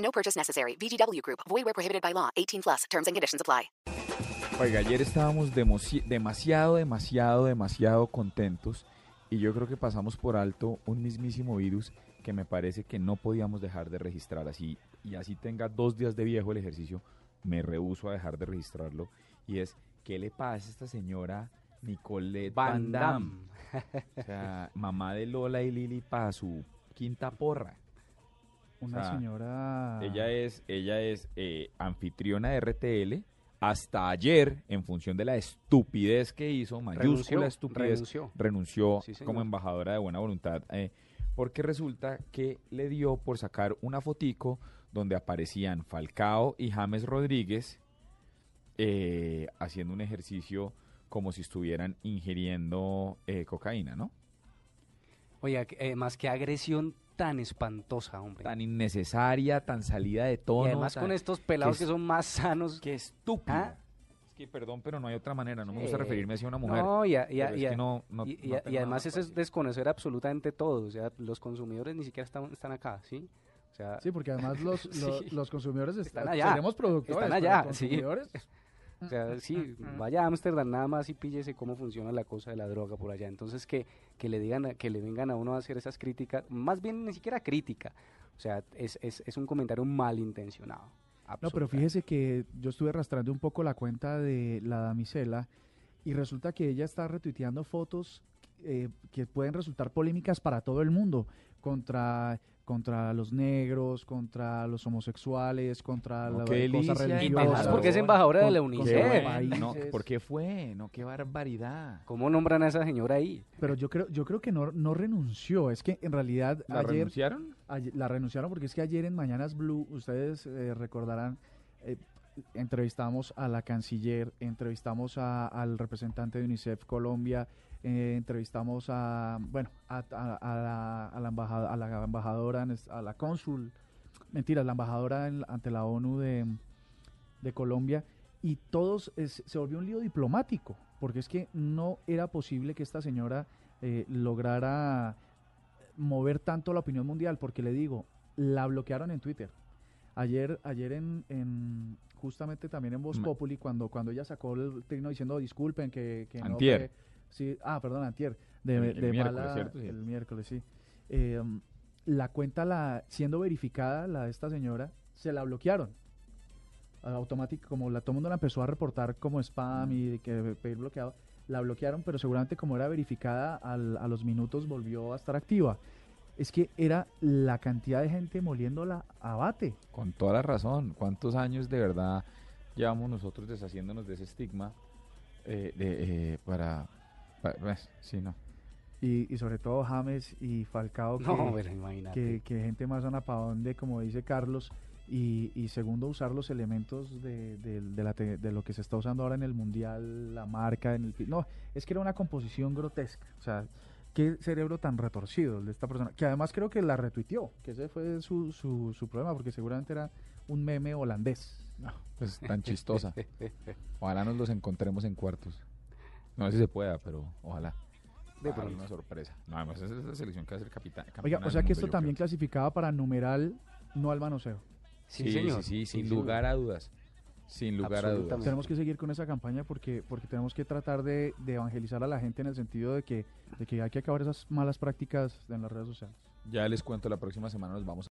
No purchase necessary. VGW Group. Void where prohibited by law. 18 plus. Terms and conditions apply. Oiga, ayer estábamos demasiado, demasiado, demasiado contentos y yo creo que pasamos por alto un mismísimo virus que me parece que no podíamos dejar de registrar así y así tenga dos días de viejo el ejercicio, me rehuso a dejar de registrarlo y es ¿qué le pasa a esta señora Nicolette Van Van Damme? Damme. O sea, mamá de Lola y Lili para su quinta porra. Una O sea, señora. Ella es, ella es eh, anfitriona de RTL. Hasta ayer, en función de la estupidez que hizo, mayúscula Renunció, estupidez, renunció. renunció Sí, como embajadora de buena voluntad, eh, porque resulta que le dio por sacar una fotico donde aparecían Falcao y James Rodríguez eh, haciendo un ejercicio como si estuvieran ingiriendo eh, cocaína, ¿no? Oiga, que- eh, más que agresión tan espantosa, hombre. Tan innecesaria, tan salida de tono. y además tan- con estos pelados que que, son más sanos. Qué estúpida. ¿Ah? Es que perdón, pero no hay otra manera. No me gusta referirme así a una mujer. No, y, a- y a- pero es y a- que no- no- y- y no a- y tengo además eso es desconocer absolutamente todo. O sea, los consumidores ni siquiera están, están acá, ¿sí? O sea, Sí, porque además los, los, Sí. los consumidores est- Están allá. seremos productores. Están allá, sí. consumidores, O sea, sí, vaya a Ámsterdam nada más y píllese cómo funciona la cosa de la droga por allá. Entonces que, que le digan, a- que le vengan a uno a hacer esas críticas, más bien ni siquiera crítica. O sea, es, es, es un comentario malintencionado. No, pero fíjese que yo estuve arrastrando un poco la cuenta de la damisela y resulta que ella está retuiteando fotos eh, que pueden resultar polémicas para todo el mundo, contra, contra los negros, contra los homosexuales, contra No, la religiosas. además porque es embajadora de la UNICEF. países. ¿Por qué fue? No, qué barbaridad. ¿Cómo nombran a esa señora ahí? Pero yo creo, yo creo que no, no renunció, es que en realidad ¿La ayer... renunciaron? Ayer- la renunciaron porque es que ayer en Mañanas Blue, ustedes eh, recordarán, eh, entrevistamos a la canciller, entrevistamos a- al representante de UNICEF Colombia, eh, entrevistamos a, bueno, a, a- a la, a la embajada- a la embajadora, a la cónsul, mentiras, la embajadora en- ante la ONU de, de Colombia, y todos es- se volvió un lío diplomático, porque es que no era posible que esta señora eh, lograra mover tanto la opinión mundial, porque le digo, la bloquearon en Twitter. Ayer, ayer en, en- justamente también en Voz Populi, cuando, cuando ella sacó el trino diciendo disculpen que, que no Antier. Sí, ah, perdón, antier, de, El- el miércoles, mala- ¿cierto? Sí. el miércoles, sí. Eh, la cuenta, la siendo verificada, la de esta señora, se la bloquearon. Automático, como la, todo el mundo la empezó a reportar como spam y que pedir bloqueado, la bloquearon, pero seguramente como era verificada, al- a los minutos volvió a estar activa. Es que era la cantidad de gente moliéndola a bate. Con toda la razón. ¿Cuántos años de verdad llevamos nosotros deshaciéndonos de ese estigma eh, de, eh, para... pues, sí, no. Y, y sobre todo James y Falcao, que, No, que, que gente más anapavón de, como dice Carlos, y, y segundo, usar los elementos de, de- de la te- de lo que se está usando ahora en el Mundial, la marca, en el... No, es que era una composición grotesca. O sea, qué cerebro tan retorcido el de esta persona, que además creo que la retuiteó, que ese fue su, su, su problema, porque seguramente era un meme holandés. No, pues tan chistosa. Ojalá nos los encontremos en cuartos. No sé si se pueda, pero ojalá. De pronto. una sorpresa. No, además esa es la selección que va a ser capitán. Oiga, o sea que esto también creo. clasificaba para numeral, no al manoseo. Sí, Sí, señor. sí, sí, sin lugar a dudas. Sin lugar a dudas. Tenemos que seguir con esa campaña porque, porque tenemos que tratar de, de evangelizar a la gente en el sentido de que, de que hay que acabar esas malas prácticas en las redes sociales. Ya les cuento, la próxima semana nos vamos